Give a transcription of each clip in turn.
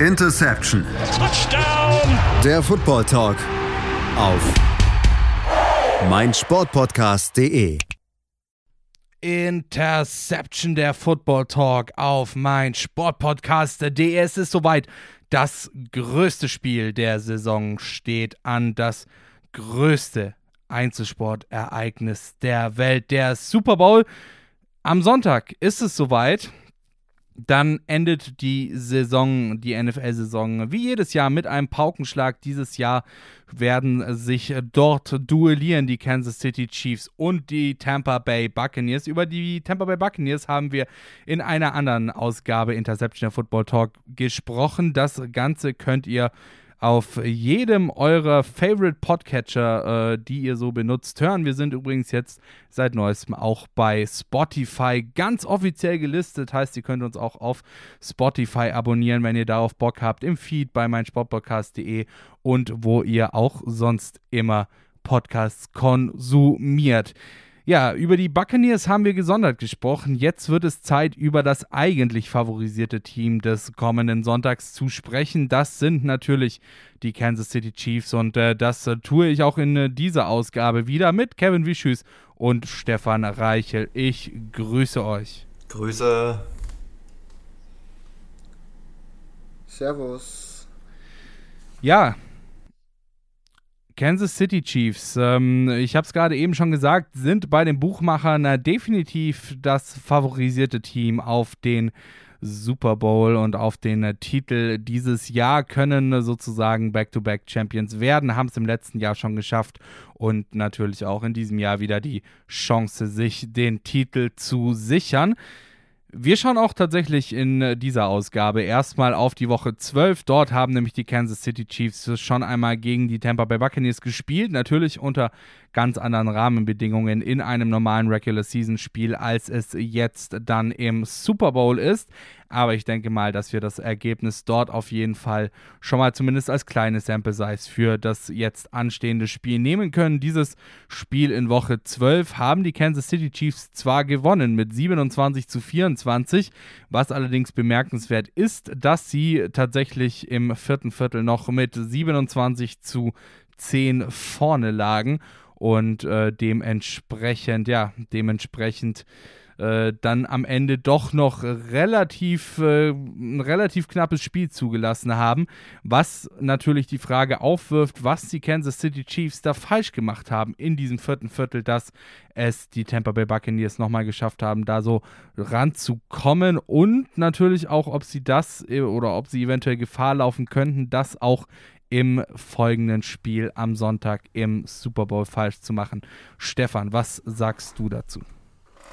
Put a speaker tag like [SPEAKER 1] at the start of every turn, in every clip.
[SPEAKER 1] Interception.
[SPEAKER 2] Touchdown.
[SPEAKER 1] Der Football Talk auf meinsportpodcast.de.
[SPEAKER 3] Interception der Football Talk auf meinsportpodcast.de. Es ist soweit. Das größte Spiel der Saison steht an. Das größte Einzelsportereignis der Welt, der Super Bowl. Am Sonntag ist es soweit. Dann endet die Saison, die NFL-Saison, wie jedes Jahr mit einem Paukenschlag. Dieses Jahr werden sich dort duellieren die Kansas City Chiefs und die Tampa Bay Buccaneers. Über die Tampa Bay Buccaneers haben wir in einer anderen Ausgabe Interception Football Talk gesprochen. Das Ganze könnt ihr auf jedem eurer Favorite Podcatcher, äh, die ihr so benutzt, hören. Wir sind übrigens jetzt seit neuestem auch bei Spotify ganz offiziell gelistet. Heißt, ihr könnt uns auch auf Spotify abonnieren, wenn ihr darauf Bock habt, im Feed bei meinsportpodcast.de und wo ihr auch sonst immer Podcasts konsumiert. Ja, über die Buccaneers haben wir gesondert gesprochen. Jetzt wird es Zeit, über das eigentlich favorisierte Team des kommenden Sonntags zu sprechen. Das sind natürlich die Kansas City Chiefs und äh, das äh, tue ich auch in äh, dieser Ausgabe wieder mit Kevin Wischüs und Stefan Reichel. Ich grüße euch.
[SPEAKER 4] Grüße.
[SPEAKER 5] Servus.
[SPEAKER 3] Ja, Kansas City Chiefs, ähm, ich habe es gerade eben schon gesagt, sind bei den Buchmachern äh, definitiv das favorisierte Team auf den Super Bowl und auf den äh, Titel dieses Jahr, können äh, sozusagen Back-to-Back-Champions werden, haben es im letzten Jahr schon geschafft und natürlich auch in diesem Jahr wieder die Chance, sich den Titel zu sichern. Wir schauen auch tatsächlich in äh, dieser Ausgabe erstmal auf die Woche 12. Dort haben nämlich die Kansas City Chiefs schon einmal gegen die Tampa Bay Buccaneers gespielt. Natürlich unter ganz anderen Rahmenbedingungen in einem normalen Regular Season Spiel, als es jetzt dann im Super Bowl ist. Aber ich denke mal, dass wir das Ergebnis dort auf jeden Fall schon mal zumindest als kleine Sample Size für das jetzt anstehende Spiel nehmen können. Dieses Spiel in Woche 12 haben die Kansas City Chiefs zwar gewonnen mit 27 zu 24, was allerdings bemerkenswert ist, dass sie tatsächlich im vierten Viertel noch mit 27 zu 10 vorne lagen und äh, dementsprechend, ja, dementsprechend äh, dann am Ende doch noch relativ, äh, ein relativ knappes Spiel zugelassen haben, was natürlich die Frage aufwirft, was die Kansas City Chiefs da falsch gemacht haben in diesem vierten Viertel, dass es die Tampa Bay Buccaneers nochmal geschafft haben, da so ranzukommen und natürlich auch, ob sie das äh, oder ob sie eventuell Gefahr laufen könnten, das auch im folgenden Spiel am Sonntag im Super Bowl falsch zu machen. Stefan, was sagst du dazu?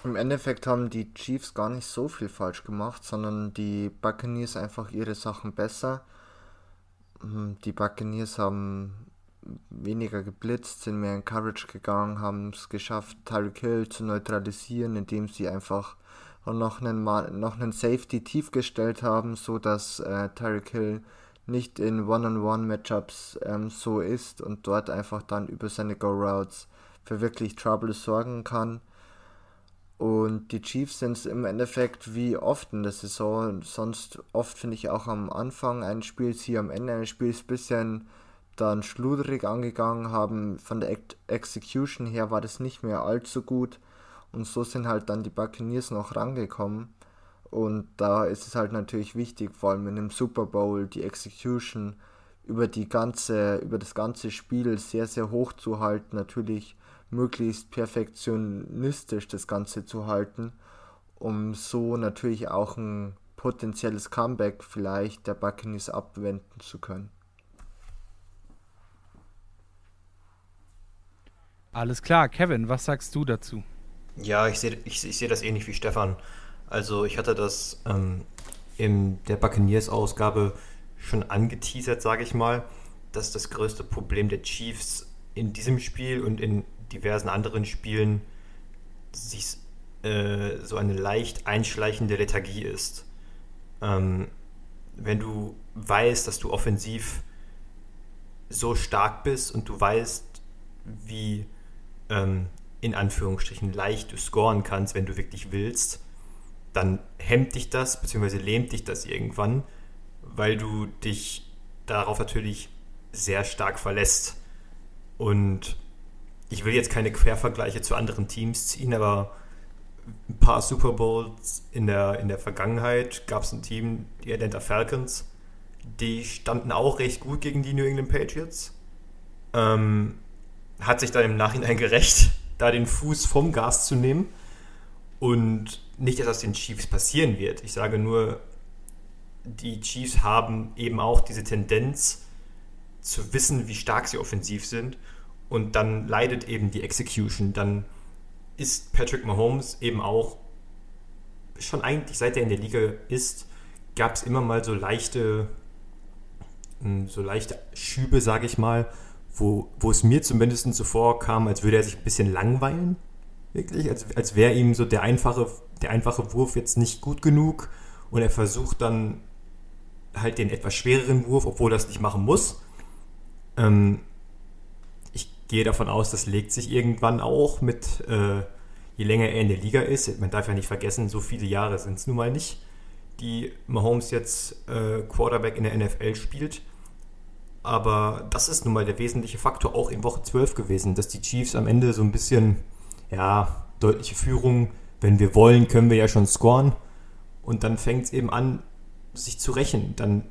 [SPEAKER 5] Im Endeffekt haben die Chiefs gar nicht so viel falsch gemacht, sondern die Buccaneers einfach ihre Sachen besser. Hm, die Buccaneers haben weniger geblitzt, sind mehr in Coverage gegangen, haben es geschafft, Tyreek Hill zu neutralisieren, indem sie einfach noch einen, noch einen Safety tief gestellt haben, so dass äh, Tyreek Hill nicht in One-on-One-Matchups ähm, so ist und dort einfach dann über seine Go-Routes für wirklich Trouble sorgen kann. Und die Chiefs sind es im Endeffekt wie oft in der Saison, sonst oft finde ich auch am Anfang eines Spiels, hier am Ende eines Spiels ein bisschen dann schluderig angegangen haben. Von der Execution her war das nicht mehr allzu gut. Und so sind halt dann die Buccaneers noch rangekommen. Und da ist es halt natürlich wichtig, vor allem in einem Super Bowl, die Execution über die ganze, über das ganze Spiel sehr, sehr hoch zu halten, natürlich möglichst perfektionistisch das Ganze zu halten, um so natürlich auch ein potenzielles Comeback vielleicht der Buccaneers abwenden zu können.
[SPEAKER 3] Alles klar, Kevin, was sagst du dazu?
[SPEAKER 4] Ja, ich sehe ich, ich seh das ähnlich wie Stefan. Also ich hatte das ähm, in der Buccaneers-Ausgabe schon angeteasert, sage ich mal, dass das größte Problem der Chiefs in diesem Spiel und in diversen anderen Spielen sich äh, so eine leicht einschleichende Lethargie ist. Ähm, wenn du weißt, dass du offensiv so stark bist und du weißt, wie ähm, in Anführungsstrichen leicht du scoren kannst, wenn du wirklich willst, dann hemmt dich das, beziehungsweise lähmt dich das irgendwann, weil du dich darauf natürlich sehr stark verlässt. Und ich will jetzt keine Quervergleiche zu anderen Teams ziehen, aber ein paar Super Bowls in der, in der Vergangenheit gab es ein Team, die Atlanta Falcons, die standen auch recht gut gegen die New England Patriots. Ähm, hat sich dann im Nachhinein gerecht, da den Fuß vom Gas zu nehmen. Und nicht, dass das den Chiefs passieren wird. Ich sage nur, die Chiefs haben eben auch diese Tendenz zu wissen, wie stark sie offensiv sind. Und dann leidet eben die Execution. Dann ist Patrick Mahomes eben auch schon eigentlich seit er in der Liga ist, gab es immer mal so leichte, hm, so leichte Schübe, sage ich mal, wo, wo es mir zumindest so vorkam, als würde er sich ein bisschen langweilen. Wirklich, als, als wäre ihm so der einfache, der einfache Wurf jetzt nicht gut genug und er versucht dann halt den etwas schwereren Wurf, obwohl er das nicht machen muss. Ähm, ich gehe davon aus, das legt sich irgendwann auch mit, äh, je länger er in der Liga ist. Man darf ja nicht vergessen, so viele Jahre sind es nun mal nicht, die Mahomes jetzt äh, Quarterback in der NFL spielt. Aber das ist nun mal der wesentliche Faktor auch in Woche 12 gewesen, dass die Chiefs am Ende so ein bisschen, ja, deutliche Führung, wenn wir wollen, können wir ja schon scoren. Und dann fängt es eben an, sich zu rächen. Dann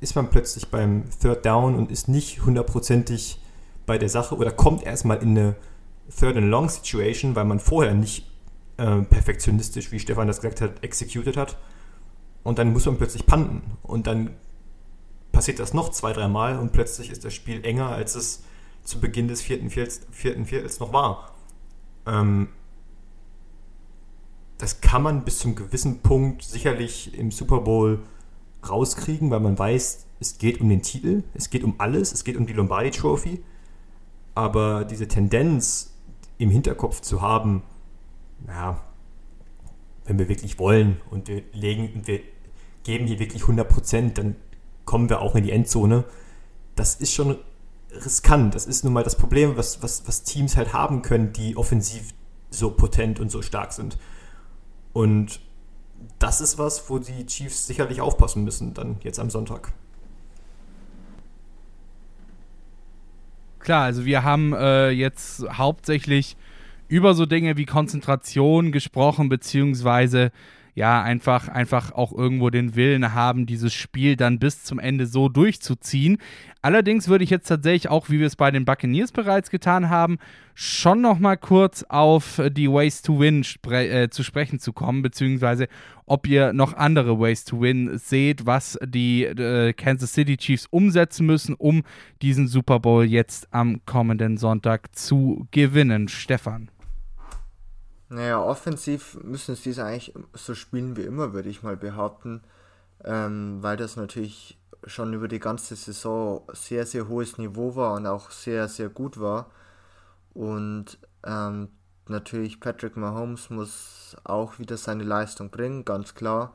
[SPEAKER 4] ist man plötzlich beim Third Down und ist nicht hundertprozentig bei der Sache oder kommt erstmal in eine Third and Long Situation, weil man vorher nicht äh, perfektionistisch, wie Stefan das gesagt hat, executed hat. Und dann muss man plötzlich panten. Und dann passiert das noch zwei, dreimal und plötzlich ist das Spiel enger, als es zu Beginn des vierten Viertels, vierten Viertels noch war. Ähm, das kann man bis zum gewissen Punkt sicherlich im Super Bowl rauskriegen, weil man weiß, es geht um den Titel, es geht um alles, es geht um die Lombardi Trophy. Aber diese Tendenz im Hinterkopf zu haben, ja, wenn wir wirklich wollen und wir legen, wir geben hier wirklich 100 Prozent, dann kommen wir auch in die Endzone. Das ist schon riskant. Das ist nun mal das Problem, was, was, was Teams halt haben können, die offensiv so potent und so stark sind. Und das ist was, wo die Chiefs sicherlich aufpassen müssen, dann jetzt am Sonntag.
[SPEAKER 3] Klar, also wir haben äh, jetzt hauptsächlich über so Dinge wie Konzentration gesprochen, beziehungsweise ja, einfach, einfach auch irgendwo den Willen haben, dieses Spiel dann bis zum Ende so durchzuziehen. Allerdings würde ich jetzt tatsächlich auch, wie wir es bei den Buccaneers bereits getan haben, schon noch mal kurz auf die Ways to Win spre äh, zu sprechen zu kommen, beziehungsweise ob ihr noch andere Ways to Win seht, was die äh, Kansas City Chiefs umsetzen müssen, um diesen Super Bowl jetzt am kommenden Sonntag zu gewinnen. Stefan.
[SPEAKER 5] Naja, offensiv müssen sie es eigentlich so spielen wie immer, würde ich mal behaupten, ähm, weil das natürlich schon über die ganze Saison sehr, sehr hohes Niveau war und auch sehr, sehr gut war. Und ähm, natürlich Patrick Mahomes muss auch wieder seine Leistung bringen, ganz klar.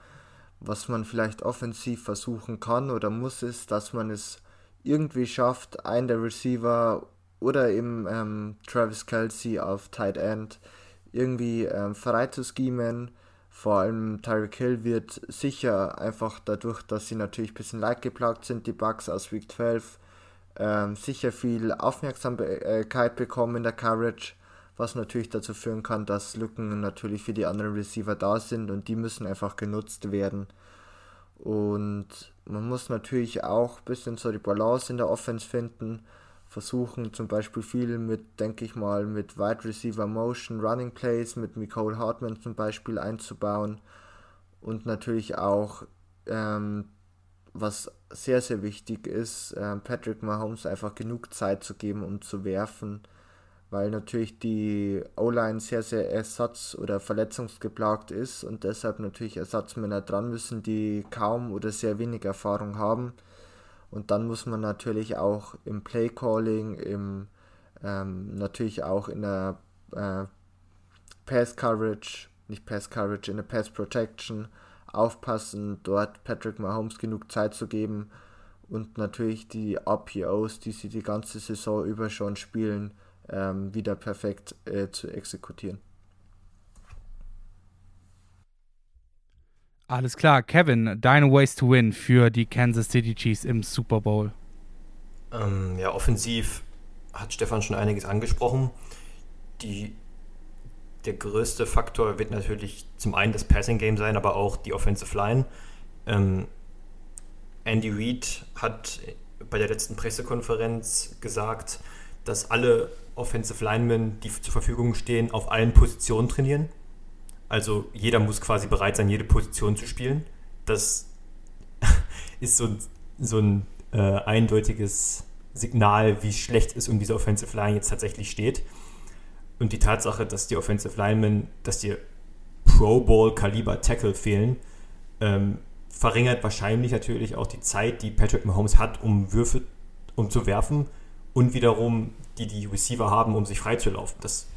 [SPEAKER 5] Was man vielleicht offensiv versuchen kann oder muss, ist, dass man es irgendwie schafft, einen der Receiver oder eben ähm, Travis Kelsey auf Tight End irgendwie ähm, frei zu schemen. Vor allem Tyreek Hill wird sicher einfach dadurch, dass sie natürlich ein bisschen leidgeplagt sind, die Bugs aus Week 12, ähm, sicher viel Aufmerksamkeit bekommen in der Coverage, was natürlich dazu führen kann, dass Lücken natürlich für die anderen Receiver da sind und die müssen einfach genutzt werden. Und man muss natürlich auch ein bisschen so die Balance in der Offense finden versuchen zum Beispiel viel mit, denke ich mal, mit Wide Receiver Motion, Running Plays, mit Nicole Hartman zum Beispiel einzubauen. Und natürlich auch, ähm, was sehr, sehr wichtig ist, äh, Patrick Mahomes einfach genug Zeit zu geben, um zu werfen, weil natürlich die O-Line sehr, sehr ersatz- oder verletzungsgeplagt ist und deshalb natürlich Ersatzmänner dran müssen, die kaum oder sehr wenig Erfahrung haben und dann muss man natürlich auch im Play Calling, im, ähm, natürlich auch in der äh, Pass Coverage, nicht Pass Coverage, in der Pass Protection aufpassen, dort Patrick Mahomes genug Zeit zu geben und natürlich die RPOs, die sie die ganze Saison über schon spielen, ähm, wieder perfekt äh, zu exekutieren.
[SPEAKER 3] Alles klar, Kevin, deine Ways to Win für die Kansas City Chiefs im Super Bowl.
[SPEAKER 4] Ähm, ja, offensiv hat Stefan schon einiges angesprochen. Die, der größte Faktor wird natürlich zum einen das Passing Game sein, aber auch die Offensive Line. Ähm, Andy Reid hat bei der letzten Pressekonferenz gesagt, dass alle Offensive Linemen, die zur Verfügung stehen, auf allen Positionen trainieren. Also jeder muss quasi bereit sein, jede Position zu spielen. Das ist so, so ein äh, eindeutiges Signal, wie schlecht es um diese Offensive Line jetzt tatsächlich steht. Und die Tatsache, dass die Offensive Linemen, dass die Pro Bowl Kaliber Tackle fehlen, ähm, verringert wahrscheinlich natürlich auch die Zeit, die Patrick Mahomes hat, um Würfe um zu werfen und wiederum die die Receiver haben, um sich freizulaufen. Das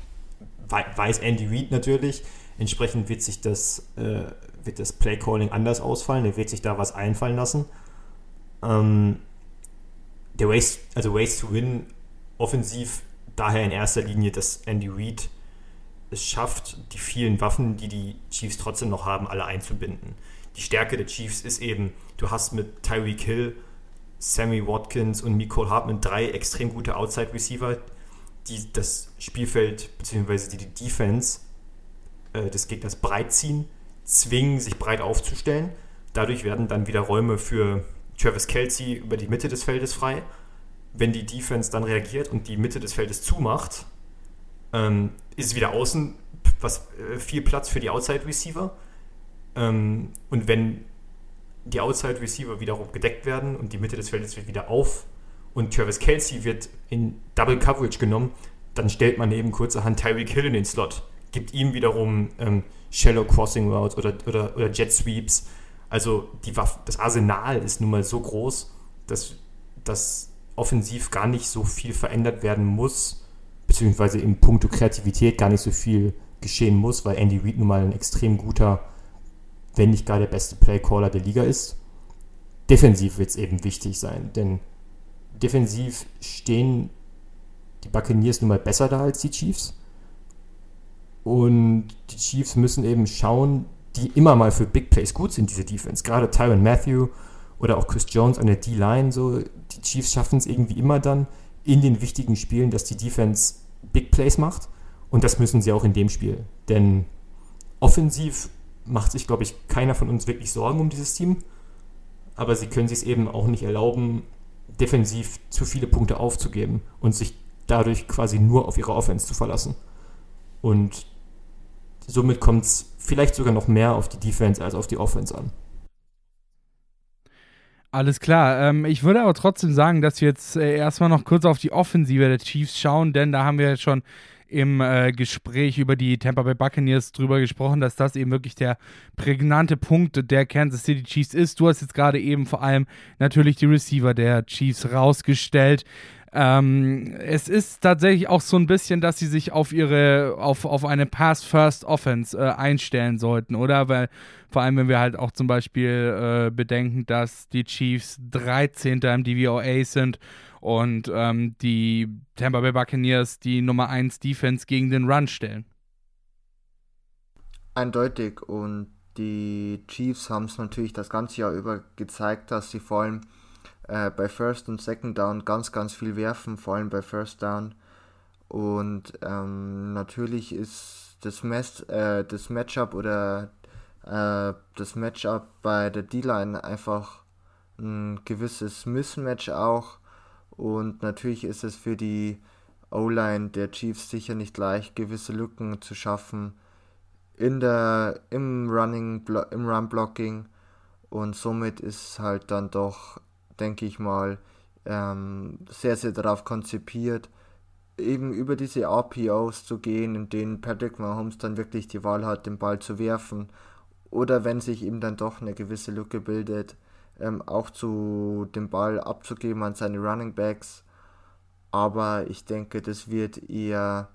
[SPEAKER 4] weiß Andy Reid natürlich. Entsprechend wird sich das, äh, wird das Play Calling anders ausfallen. Er wird sich da was einfallen lassen. Ähm, der Ways, also Ways to Win offensiv daher in erster Linie, dass Andy Reid es schafft, die vielen Waffen, die die Chiefs trotzdem noch haben, alle einzubinden. Die Stärke der Chiefs ist eben, du hast mit Tyreek Hill, Sammy Watkins und Nicole Hartman drei extrem gute Outside Receiver, die das Spielfeld bzw. die Defense äh, des Gegners breit ziehen, zwingen, sich breit aufzustellen. Dadurch werden dann wieder Räume für Travis Kelsey über die Mitte des Feldes frei. Wenn die Defense dann reagiert und die Mitte des Feldes zumacht, ähm, ist wieder außen was, äh, viel Platz für die Outside Receiver. Ähm, und wenn die Outside Receiver wiederum gedeckt werden und die Mitte des Feldes wird wieder auf und Travis Kelsey wird in Double Coverage genommen, dann stellt man eben kurzerhand Tyreek Hill in den Slot, gibt ihm wiederum ähm, Shallow Crossing Routes oder, oder, oder Jet Sweeps also die Waffe, das Arsenal ist nun mal so groß, dass, dass offensiv gar nicht so viel verändert werden muss, beziehungsweise im Punkto Kreativität gar nicht so viel geschehen muss, weil Andy Reid nun mal ein extrem guter, wenn nicht gar der beste Playcaller der Liga ist. Defensiv wird es eben wichtig sein, denn defensiv stehen die Buccaneers nun mal besser da als die Chiefs. Und die Chiefs müssen eben schauen, die immer mal für Big Plays gut sind, diese Defense. Gerade Tyron Matthew oder auch Chris Jones an der D-Line, so die Chiefs schaffen es irgendwie immer dann in den wichtigen Spielen, dass die Defense Big Plays macht. Und das müssen sie auch in dem Spiel. Denn offensiv macht sich, glaube ich, keiner von uns wirklich Sorgen um dieses Team. Aber sie können sich es eben auch nicht erlauben, defensiv zu viele Punkte aufzugeben und sich dadurch quasi nur auf ihre Offense zu verlassen. Und somit kommt es vielleicht sogar noch mehr auf die Defense als auf die Offense an.
[SPEAKER 3] Alles klar. Ähm, ich würde aber trotzdem sagen, dass wir jetzt äh, erstmal noch kurz auf die Offensive der Chiefs schauen, denn da haben wir jetzt schon im äh, Gespräch über die Tampa Bay Buccaneers drüber gesprochen, dass das eben wirklich der prägnante Punkt der Kansas City Chiefs ist. Du hast jetzt gerade eben vor allem natürlich die Receiver der Chiefs rausgestellt. Ähm, es ist tatsächlich auch so ein bisschen, dass sie sich auf ihre, auf, auf eine Pass-First-Offense äh, einstellen sollten, oder? Weil vor allem, wenn wir halt auch zum Beispiel äh, bedenken, dass die Chiefs 13. im DVOA sind und ähm, die Tampa Bay Buccaneers die Nummer 1 Defense gegen den Run stellen.
[SPEAKER 5] Eindeutig und die Chiefs haben es natürlich das ganze Jahr über gezeigt, dass sie vor allem äh, bei First und Second Down ganz, ganz viel werfen, vor allem bei First Down. Und ähm, natürlich ist das, Mess, äh, das Matchup oder äh, das Matchup bei der D-Line einfach ein gewisses Mismatch auch. Und natürlich ist es für die O-Line der Chiefs sicher nicht leicht, gewisse Lücken zu schaffen in der im Running im Run Blocking und somit ist halt dann doch denke ich mal, ähm, sehr, sehr darauf konzipiert, eben über diese RPOs zu gehen, in denen Patrick Mahomes dann wirklich die Wahl hat, den Ball zu werfen. Oder wenn sich eben dann doch eine gewisse Lücke bildet, ähm, auch zu dem Ball abzugeben an seine Running Backs. Aber ich denke, das wird eher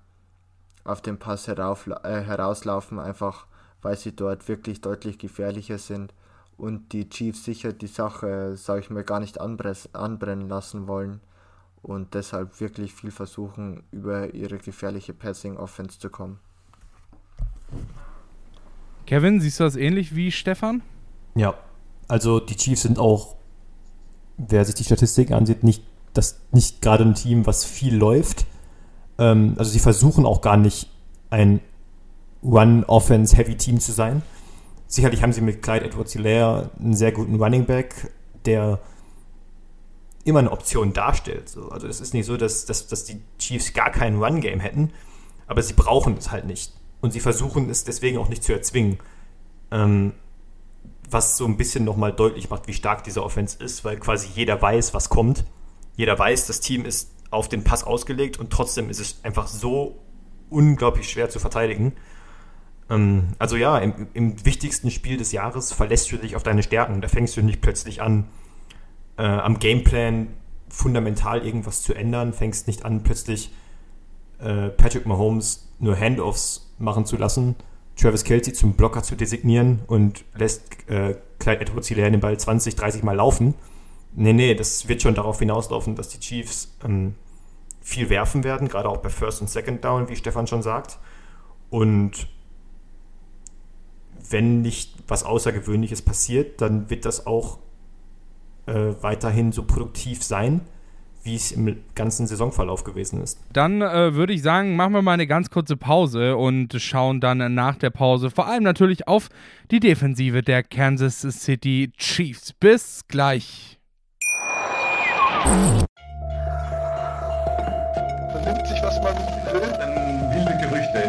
[SPEAKER 5] auf den Pass herauf, äh, herauslaufen, einfach weil sie dort wirklich deutlich gefährlicher sind und die Chiefs sicher die Sache, sage ich mal, gar nicht anbrennen lassen wollen und deshalb wirklich viel versuchen, über ihre gefährliche Passing Offense zu kommen.
[SPEAKER 3] Kevin, siehst du das ähnlich wie Stefan?
[SPEAKER 4] Ja, also die Chiefs sind auch, wer sich die Statistiken ansieht, nicht, das, nicht gerade ein Team, was viel läuft. Ähm, also sie versuchen auch gar nicht ein Run-Offense-Heavy-Team zu sein. Sicherlich haben sie mit Clyde Edwards-Hilaire einen sehr guten Running Back, der immer eine Option darstellt. So. Also es ist nicht so, dass, dass, dass die Chiefs gar kein Run-Game hätten, aber sie brauchen es halt nicht. Und sie versuchen es deswegen auch nicht zu erzwingen. Ähm, was so ein bisschen nochmal deutlich macht, wie stark diese Offense ist, weil quasi jeder weiß, was kommt. Jeder weiß, das Team ist auf den Pass ausgelegt und trotzdem ist es einfach so unglaublich schwer zu verteidigen. Ähm, also ja, im, im, wichtigsten Spiel des Jahres verlässt du dich auf deine Stärken. Da fängst du nicht plötzlich an, äh, am Gameplan fundamental irgendwas zu ändern, fängst nicht an, plötzlich äh, Patrick Mahomes nur Handoffs machen zu lassen, Travis Kelsey zum Blocker zu designieren und lässt äh, Clyde Edwards den Ball 20, 30 Mal laufen. Nee, nee, das wird schon darauf hinauslaufen, dass die Chiefs ähm, viel werfen werden, gerade auch bei First und Second Down, wie Stefan schon sagt. Und wenn nicht was Außergewöhnliches passiert, dann wird das auch äh, weiterhin so produktiv sein, wie es im ganzen Saisonverlauf gewesen ist.
[SPEAKER 3] Dann äh, würde ich sagen, machen wir mal eine ganz kurze Pause und schauen dann nach der Pause vor allem natürlich auf die Defensive der Kansas City Chiefs. Bis gleich.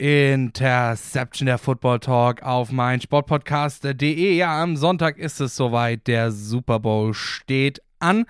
[SPEAKER 3] Interception der Football Talk auf mein Sportpodcast.de. Ja, am Sonntag ist es soweit. Der Super Bowl steht an.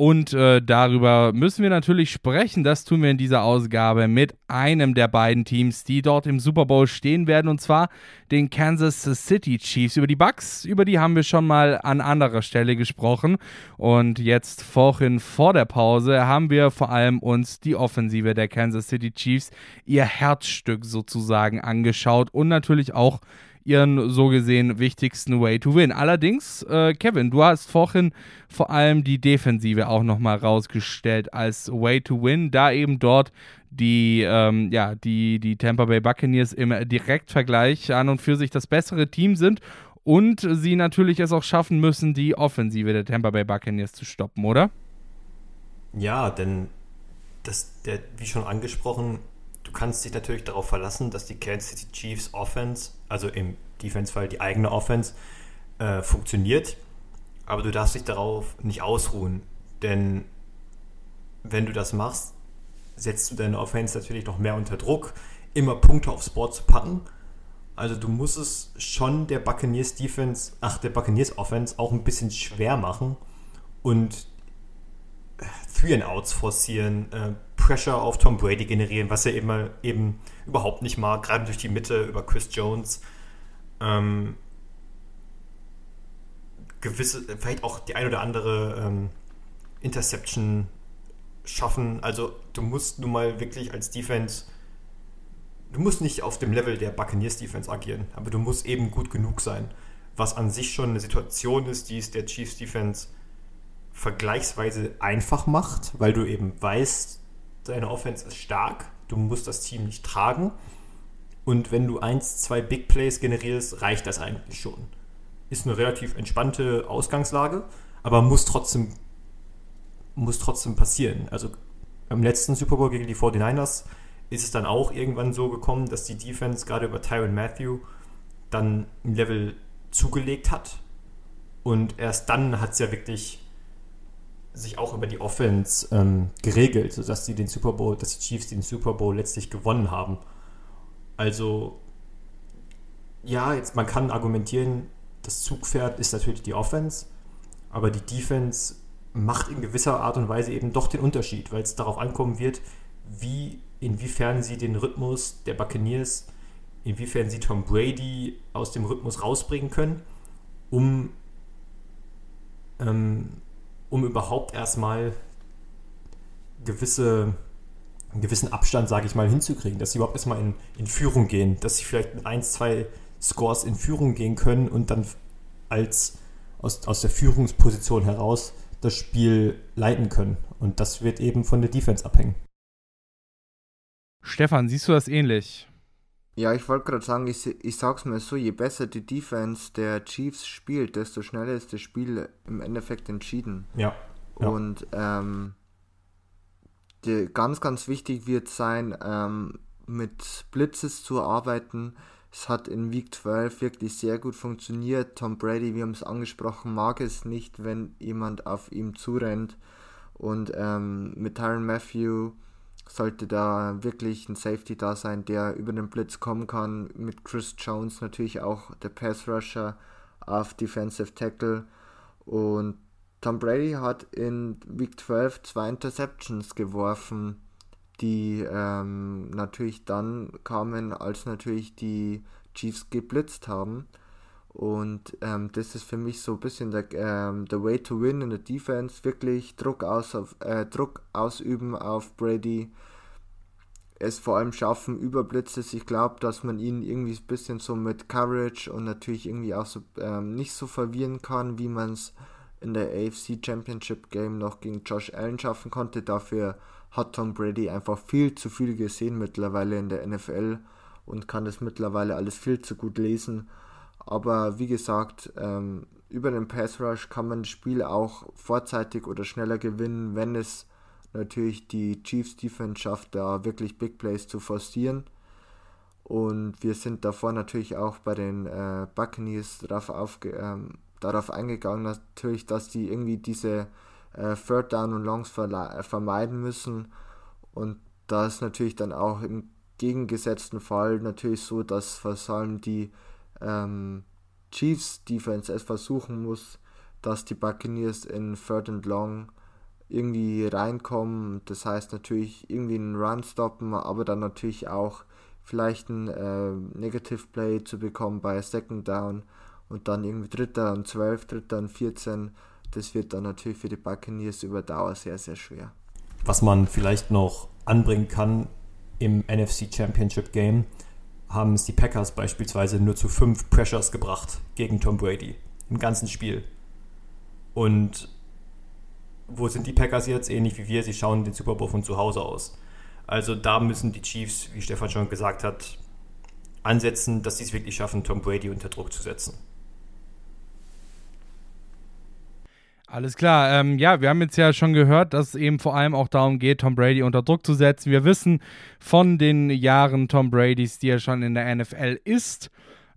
[SPEAKER 3] Und äh, darüber müssen wir natürlich sprechen. Das tun wir in dieser Ausgabe mit einem der beiden Teams, die dort im Super Bowl stehen werden, und zwar den Kansas City Chiefs. Über die Bucks, über die haben wir schon mal an anderer Stelle gesprochen. Und jetzt vorhin vor der Pause haben wir vor allem uns die Offensive der Kansas City Chiefs, ihr Herzstück sozusagen angeschaut und natürlich auch ihren so gesehen wichtigsten Way to Win. Allerdings, äh, Kevin, du hast vorhin vor allem die Defensive auch nochmal rausgestellt als Way to Win, da eben dort die, ähm, ja, die, die Tampa Bay Buccaneers im Direktvergleich an und für sich das bessere Team sind und sie natürlich es auch schaffen müssen, die Offensive der Tampa Bay Buccaneers zu stoppen, oder?
[SPEAKER 4] Ja, denn das, der, wie schon angesprochen, du kannst dich natürlich darauf verlassen, dass die Kansas City Chiefs Offense, also im Defense-Fall die eigene Offense, äh, funktioniert. Aber du darfst dich darauf nicht ausruhen. Denn wenn du das machst, setzt du deine Offense natürlich noch mehr unter Druck, immer Punkte aufs Board zu packen. Also du musst es schon der Buccaneers Defense, ach der Buccaneers Offense auch ein bisschen schwer machen und Three and Outs forcieren, äh, Pressure auf Tom Brady generieren, was er eben, eben überhaupt nicht mag, gerade durch die Mitte über Chris Jones. Ähm, gewisse, vielleicht auch die ein oder andere ähm, Interception schaffen. Also du musst nun mal wirklich als Defense, du musst nicht auf dem Level der Buccaneers Defense agieren, aber du musst eben gut genug sein. Was an sich schon eine Situation ist, die es der Chiefs Defense vergleichsweise einfach macht, weil du eben weißt, deine Offense ist stark, du musst das Team nicht tragen. Und wenn du eins, zwei Big Plays generierst, reicht das eigentlich schon. Ist eine relativ entspannte Ausgangslage, aber muss trotzdem, muss trotzdem passieren. Also im letzten Super Bowl gegen die 49ers ist es dann auch irgendwann so gekommen, dass die Defense gerade über Tyron Matthew dann ein Level zugelegt hat. Und erst dann hat es ja wirklich sich auch über die Offense ähm, geregelt, sodass sie den Super Bowl, dass die Chiefs den Super Bowl letztlich gewonnen haben. Also ja, jetzt man kann argumentieren, das Zugpferd ist natürlich die Offense, aber die Defense macht in gewisser Art und Weise eben doch den Unterschied, weil es darauf ankommen wird, wie inwiefern sie den Rhythmus der Buccaneers, inwiefern sie Tom Brady aus dem Rhythmus rausbringen können, um ähm, um überhaupt erstmal gewisse, einen gewissen Abstand, sage ich mal, hinzukriegen, dass sie überhaupt erstmal in, in Führung gehen, dass sie vielleicht mit ein, zwei Scores in Führung gehen können und dann als aus, aus der Führungsposition heraus das Spiel leiten können. Und das wird eben von der Defense abhängen.
[SPEAKER 3] Stefan, siehst du das ähnlich?
[SPEAKER 5] Ja, ich wollte gerade sagen, ich, ich sag's mal so, je besser die Defense der Chiefs spielt, desto schneller ist das Spiel im Endeffekt entschieden.
[SPEAKER 4] Ja.
[SPEAKER 5] ja. Und ähm, die, ganz, ganz wichtig wird sein, ähm, mit Blitzes zu arbeiten. Es hat in Week 12 wirklich sehr gut funktioniert. Tom Brady, wir haben es angesprochen, mag es nicht, wenn jemand auf ihm zurennt. Und ähm, mit Tyron Matthew sollte da wirklich ein Safety da sein, der über den Blitz kommen kann. Mit Chris Jones natürlich auch der Pass Rusher auf Defensive Tackle. Und Tom Brady hat in Week 12 zwei Interceptions geworfen, die ähm, natürlich dann kamen, als natürlich die Chiefs geblitzt haben. Und ähm, das ist für mich so ein bisschen der, ähm, der Way to win in der Defense. Wirklich Druck, aus auf, äh, Druck ausüben auf Brady. Es vor allem schaffen über Blitzes. Ich glaube, dass man ihn irgendwie ein bisschen so mit Courage und natürlich irgendwie auch so ähm, nicht so verwirren kann, wie man es in der AFC Championship Game noch gegen Josh Allen schaffen konnte. Dafür hat Tom Brady einfach viel zu viel gesehen mittlerweile in der NFL und kann das mittlerweile alles viel zu gut lesen. Aber wie gesagt, ähm, über den Pass Rush kann man das Spiel auch vorzeitig oder schneller gewinnen, wenn es natürlich die Chiefs Defense schafft, da wirklich Big Plays zu forcieren. Und wir sind davor natürlich auch bei den äh, Buccaneers darauf, aufge ähm, darauf eingegangen, natürlich, dass die irgendwie diese äh, Third Down und Longs vermeiden müssen. Und da ist natürlich dann auch im gegengesetzten Fall natürlich so, dass vor allem die ähm, Chiefs Defense es versuchen muss, dass die Buccaneers in Third and Long irgendwie reinkommen. Das heißt natürlich irgendwie einen Run stoppen, aber dann natürlich auch vielleicht ein äh, Negative Play zu bekommen bei Second Down und dann irgendwie Dritter und 12, Dritter und 14. Das wird dann natürlich für die Buccaneers über Dauer sehr, sehr schwer.
[SPEAKER 4] Was man vielleicht noch anbringen kann im NFC Championship Game, haben es die Packers beispielsweise nur zu fünf Pressures gebracht gegen Tom Brady im ganzen Spiel. Und wo sind die Packers jetzt? Ähnlich wie wir, sie schauen den Super Bowl von zu Hause aus. Also da müssen die Chiefs, wie Stefan schon gesagt hat, ansetzen, dass sie es wirklich schaffen, Tom Brady unter Druck zu setzen.
[SPEAKER 3] Alles klar. Ähm, ja, wir haben jetzt ja schon gehört, dass es eben vor allem auch darum geht, Tom Brady unter Druck zu setzen. Wir wissen von den Jahren Tom Bradys, die er schon in der NFL ist,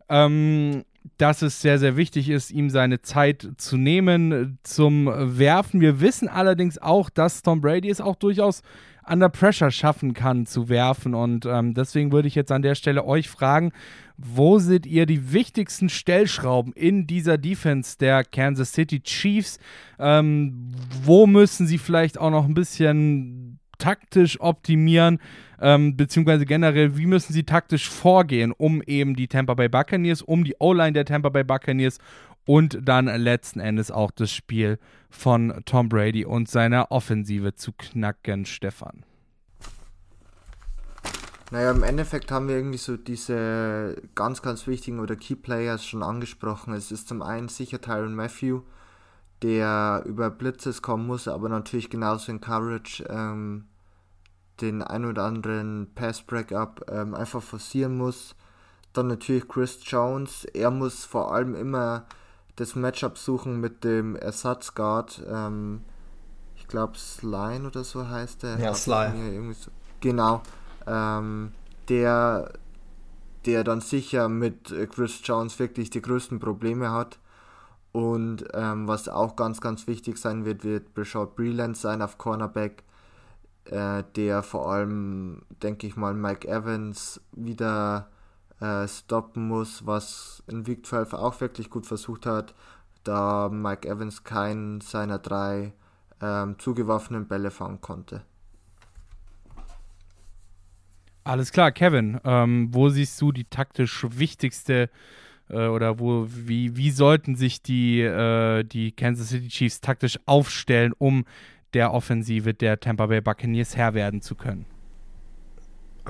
[SPEAKER 3] ähm, dass es sehr, sehr wichtig ist, ihm seine Zeit zu nehmen zum Werfen. Wir wissen allerdings auch, dass Tom Brady es auch durchaus under Pressure schaffen kann zu werfen. Und ähm, deswegen würde ich jetzt an der Stelle euch fragen, wo seht ihr die wichtigsten Stellschrauben in dieser Defense der Kansas City Chiefs? Ähm, wo müssen sie vielleicht auch noch ein bisschen taktisch optimieren? Ähm, beziehungsweise generell, wie müssen sie taktisch vorgehen, um eben die Tampa Bay Buccaneers, um die O-Line der Tampa Bay Buccaneers und dann letzten Endes auch das Spiel von Tom Brady und seiner Offensive zu knacken, Stefan?
[SPEAKER 5] Naja, im Endeffekt haben wir irgendwie so diese ganz, ganz wichtigen oder Key Players schon angesprochen. Es ist zum einen sicher Tyron Matthew, der über Blitzes kommen muss, aber natürlich genauso in Coverage ähm, den ein oder anderen Pass-Breakup ähm, einfach forcieren muss. Dann natürlich Chris Jones. Er muss vor allem immer das Matchup suchen mit dem Ersatzguard. Ähm, ich glaube, Sly oder so heißt der.
[SPEAKER 4] Ja, Sly.
[SPEAKER 5] So, genau. Ähm, der, der dann sicher mit Chris Jones wirklich die größten Probleme hat. Und ähm, was auch ganz, ganz wichtig sein wird, wird Brashard Breland sein auf Cornerback, äh, der vor allem, denke ich mal, Mike Evans wieder äh, stoppen muss, was in Week 12 auch wirklich gut versucht hat, da Mike Evans keinen seiner drei ähm, zugeworfenen Bälle fangen konnte.
[SPEAKER 3] Alles klar, Kevin. Ähm, wo siehst du die taktisch wichtigste äh, oder wo, wie, wie sollten sich die, äh, die Kansas City Chiefs taktisch aufstellen, um der Offensive der Tampa Bay Buccaneers Herr werden zu können?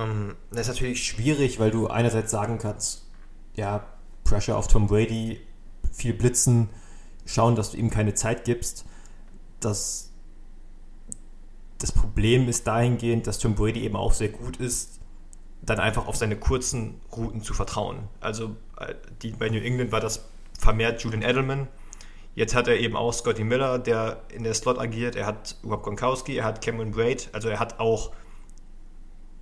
[SPEAKER 4] Ähm, das ist natürlich schwierig, weil du einerseits sagen kannst, ja, Pressure auf Tom Brady, viel blitzen, schauen, dass du ihm keine Zeit gibst. Das, das Problem ist dahingehend, dass Tom Brady eben auch sehr gut ist, dann einfach auf seine kurzen Routen zu vertrauen. Also äh, die, bei New England war das vermehrt Julian Edelman. Jetzt hat er eben auch Scotty Miller, der in der Slot agiert. Er hat Rob Gronkowski, er hat Cameron Braid. Also er hat auch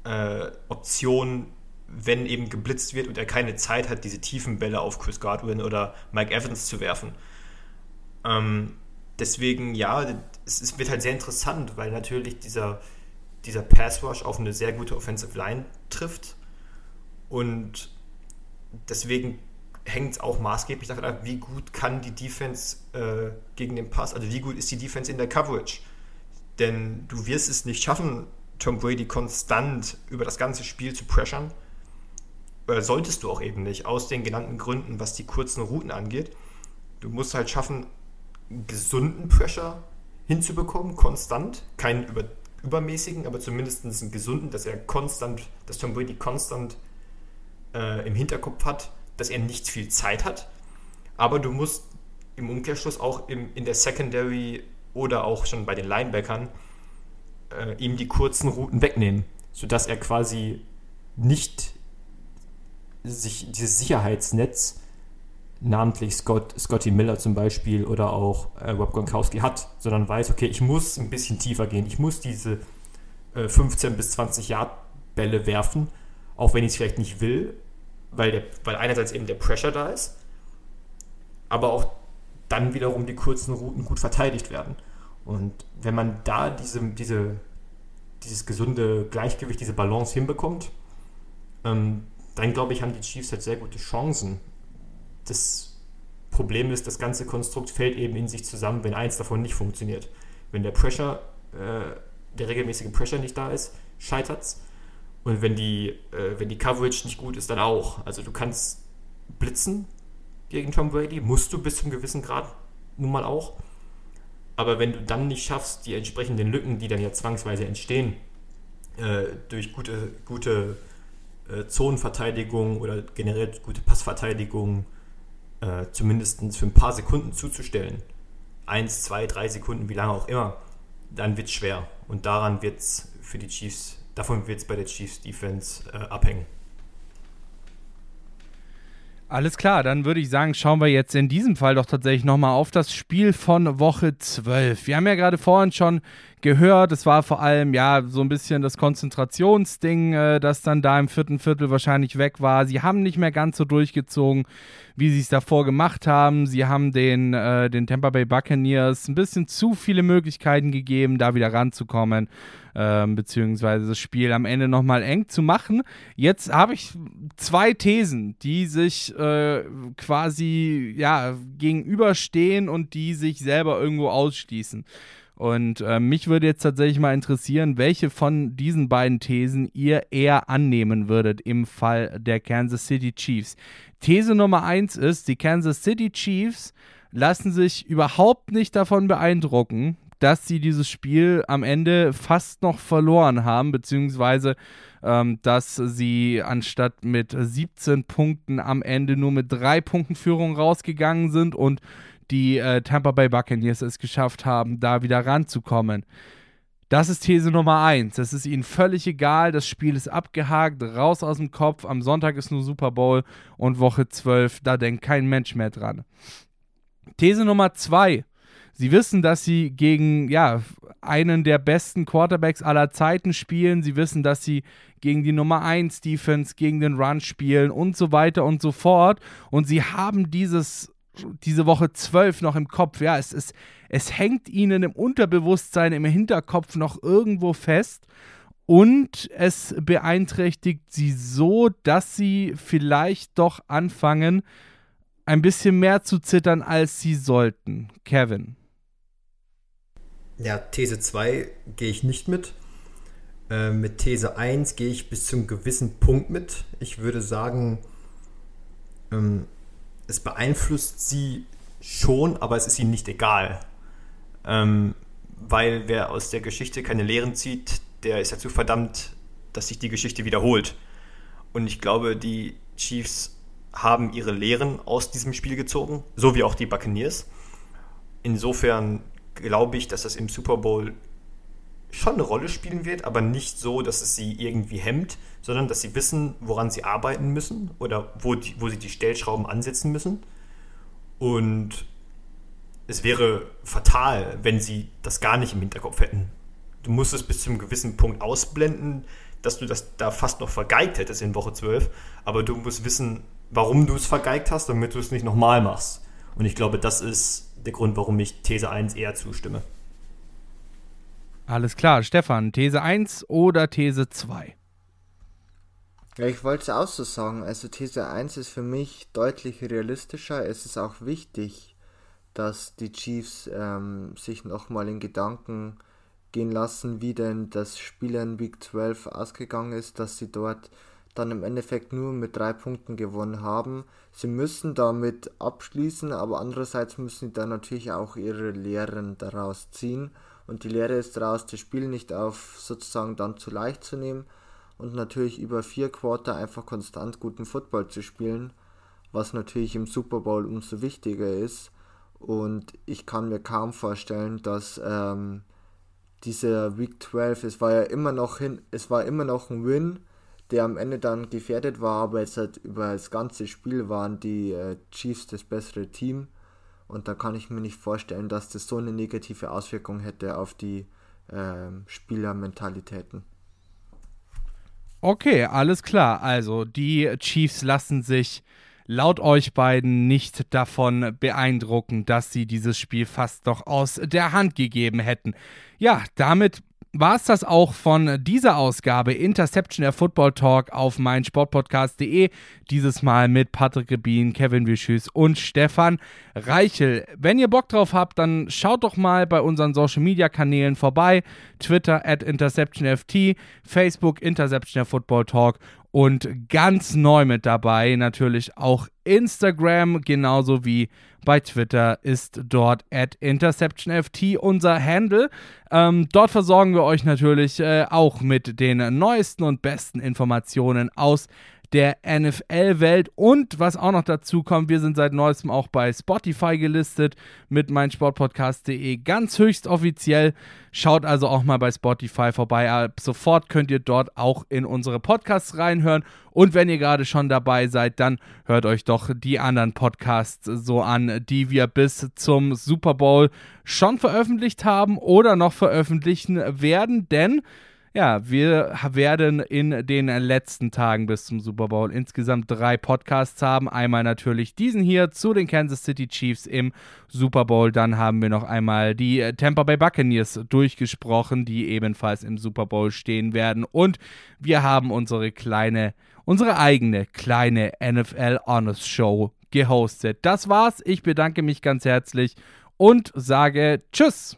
[SPEAKER 4] äh, Optionen, wenn eben geblitzt wird und er keine Zeit hat, diese tiefen Bälle auf Chris Godwin oder Mike Evans zu werfen. Ähm, deswegen, ja, es, es, wird halt sehr interessant, weil natürlich dieser, dieser Pass Rush auf eine sehr gute Offensive Line trifft. Und deswegen hängt es auch maßgeblich davon ab, wie gut kann die Defense äh, gegen den Pass, also wie gut ist die Defense in der Coverage. Denn du wirst es nicht schaffen, Tom Brady konstant über das ganze Spiel zu pressure. Oder solltest du auch eben nicht, aus den genannten Gründen, was die kurzen Routen angeht. Du musst halt schaffen, gesunden Pressure hinzubekommen, konstant. Keinen über, übermäßigen, aber zumindest einen gesunden, dass er konstant, dass Tom Brady konstant äh, im Hinterkopf hat, dass er nicht viel Zeit hat. Aber du musst im Umkehrschluss auch im, in der Secondary oder auch schon bei den Linebackern äh, ihm die kurzen Routen wegnehmen, sodass er quasi nicht sich dieses Sicherheitsnetz, namentlich Scott, Scotty Miller zum Beispiel oder auch äh, Rob Gronkowski hat, sondern weiß, okay, ich muss ein bisschen tiefer gehen, ich muss diese äh, 15 bis 20 Yard Bälle werfen, auch wenn ich es vielleicht nicht will, weil, der, weil einerseits eben der Pressure da ist, aber auch dann wiederum die kurzen Routen gut verteidigt werden. Und wenn man da diese, diese, dieses gesunde Gleichgewicht, diese Balance hinbekommt, ähm, dann glaube ich, haben die Chiefs halt sehr gute Chancen. Das Problem ist, das ganze Konstrukt fällt eben in sich zusammen, wenn eins davon nicht funktioniert. Wenn der Pressure, äh, der regelmäßige Pressure nicht da ist, scheitert es. Und wenn die, äh, wenn die Coverage nicht gut ist, dann auch. Also du kannst blitzen gegen Tom Brady, musst du bis zum gewissen Grad nun mal auch. Aber wenn du dann nicht schaffst, die entsprechenden Lücken, die dann ja zwangsweise entstehen, äh, durch gute, gute äh, Zonenverteidigung oder generell gute Passverteidigung äh, zumindest für ein paar Sekunden zuzustellen, eins, zwei, drei Sekunden, wie lange auch immer, dann wird es schwer. Und daran wird es für die Chiefs, davon wird es bei der Chiefs Defense äh, abhängen.
[SPEAKER 3] Alles klar, dann würde ich sagen, schauen wir jetzt in diesem Fall doch tatsächlich nochmal auf das Spiel von Woche 12. Wir haben ja gerade vorhin schon gehört, es war vor allem ja so ein bisschen das Konzentrationsding, äh, das dann da im vierten Viertel wahrscheinlich weg war. Sie haben nicht mehr ganz so durchgezogen, wie sie es davor gemacht haben. Sie haben den, äh, den Tampa Bay Buccaneers ein bisschen zu viele Möglichkeiten gegeben, da wieder ranzukommen ähm, beziehungsweise das Spiel am Ende nochmal eng zu machen. Jetzt habe ich zwei Thesen, die sich äh, quasi ja, gegenüberstehen und die sich selber irgendwo ausschließen. Und äh, mich würde jetzt tatsächlich mal interessieren, welche von diesen beiden Thesen ihr eher annehmen würdet im Fall der Kansas City Chiefs. These Nummer eins ist, die Kansas City Chiefs lassen sich überhaupt nicht davon beeindrucken, dass sie dieses Spiel am Ende fast noch verloren haben, beziehungsweise ähm, dass sie anstatt mit 17 Punkten am Ende nur mit drei Punkten Führung rausgegangen sind und die äh, Tampa Bay Buccaneers es geschafft haben, da wieder ranzukommen. Das ist These Nummer 1. Es ist ihnen völlig egal. Das Spiel ist abgehakt, raus aus dem Kopf. Am Sonntag ist nur Super Bowl und Woche 12, da denkt kein Mensch mehr dran. These Nummer 2. Sie wissen, dass sie gegen ja, einen der besten Quarterbacks aller Zeiten spielen. Sie wissen, dass sie gegen die Nummer 1 Defense, gegen den Run spielen und so weiter und so fort. Und sie haben dieses, diese Woche 12 noch im Kopf. Ja, es, ist, es hängt ihnen im Unterbewusstsein, im Hinterkopf noch irgendwo fest. Und es beeinträchtigt sie so, dass sie vielleicht doch anfangen, ein bisschen mehr zu zittern, als sie sollten. Kevin.
[SPEAKER 4] Ja, These 2 gehe ich nicht mit. Äh, mit These 1 gehe ich bis zum gewissen Punkt mit. Ich würde sagen, ähm, es beeinflusst sie schon, aber es ist ihnen nicht egal. Ähm, weil wer aus der Geschichte keine Lehren zieht, der ist dazu verdammt, dass sich die Geschichte wiederholt. Und ich glaube, die Chiefs haben ihre Lehren aus diesem Spiel gezogen, so wie auch die Buccaneers. Insofern glaube ich, dass das im Super Bowl schon eine Rolle spielen wird, aber nicht so, dass es sie irgendwie hemmt, sondern dass sie wissen, woran sie arbeiten müssen oder wo, die, wo sie die Stellschrauben ansetzen müssen. Und es wäre fatal, wenn sie das gar nicht im Hinterkopf hätten. Du musst es bis zu einem gewissen Punkt ausblenden, dass du das da fast noch vergeigt hättest in Woche 12, aber du musst wissen, warum du es vergeigt hast, damit du es nicht nochmal machst. Und ich glaube, das ist der Grund, warum ich These 1 eher zustimme.
[SPEAKER 3] Alles klar, Stefan, These 1 oder These 2?
[SPEAKER 5] Ja, ich wollte es auch so sagen. Also These 1 ist für mich deutlich realistischer. Es ist auch wichtig, dass die Chiefs ähm, sich nochmal in Gedanken gehen lassen, wie denn das Spiel in Week 12 ausgegangen ist, dass sie dort dann im Endeffekt nur mit drei Punkten gewonnen haben. Sie müssen damit abschließen, aber andererseits müssen sie dann natürlich auch ihre Lehren daraus ziehen. Und die Lehre ist daraus, das Spiel nicht auf sozusagen dann zu leicht zu nehmen und natürlich über vier Quarter einfach konstant guten Football zu spielen, was natürlich im Super Bowl umso wichtiger ist. Und ich kann mir kaum vorstellen, dass ähm, dieser Week 12, es war ja immer noch hin, es war immer noch ein Win, der am Ende dann gefährdet war, aber jetzt halt über das ganze Spiel waren die äh, Chiefs das bessere Team und da kann ich mir nicht vorstellen, dass das so eine negative Auswirkung hätte auf die äh, Spielermentalitäten.
[SPEAKER 3] Okay, alles klar. Also die Chiefs lassen sich laut euch beiden nicht davon beeindrucken, dass sie dieses Spiel fast noch aus der Hand gegeben hätten. Ja, damit war es das auch von dieser Ausgabe Interception der Football Talk auf meinsportpodcast.de. Dieses Mal mit Patrick Rebin, Kevin Wischüs und Stefan Reichel. Wenn ihr Bock drauf habt, dann schaut doch mal bei unseren Social Media Kanälen vorbei. Twitter at InterceptionFT, Facebook Interception der Football Talk und ganz neu mit dabei natürlich auch Instagram, genauso wie bei Twitter ist dort at InterceptionFT unser Handle. Ähm, dort versorgen wir euch natürlich äh, auch mit den neuesten und besten Informationen aus der NFL-Welt. Und was auch noch dazu kommt, wir sind seit neuestem auch bei Spotify gelistet mit meinsportpodcast.de ganz höchst offiziell. Schaut also auch mal bei Spotify vorbei. Ab sofort könnt ihr dort auch in unsere Podcasts reinhören. Und wenn ihr gerade schon dabei seid, dann hört euch doch die anderen Podcasts so an, die wir bis zum Super Bowl schon veröffentlicht haben oder noch veröffentlichen werden. Denn ja, wir werden in den letzten Tagen bis zum Super Bowl insgesamt drei Podcasts haben. Einmal natürlich diesen hier zu den Kansas City Chiefs im Super Bowl. Dann haben wir noch einmal die Tampa Bay Buccaneers durchgesprochen, die ebenfalls im Super Bowl stehen werden. Und wir haben unsere kleine, unsere eigene kleine NFL Honest Show gehostet. Das war's. Ich bedanke mich ganz herzlich und sage Tschüss.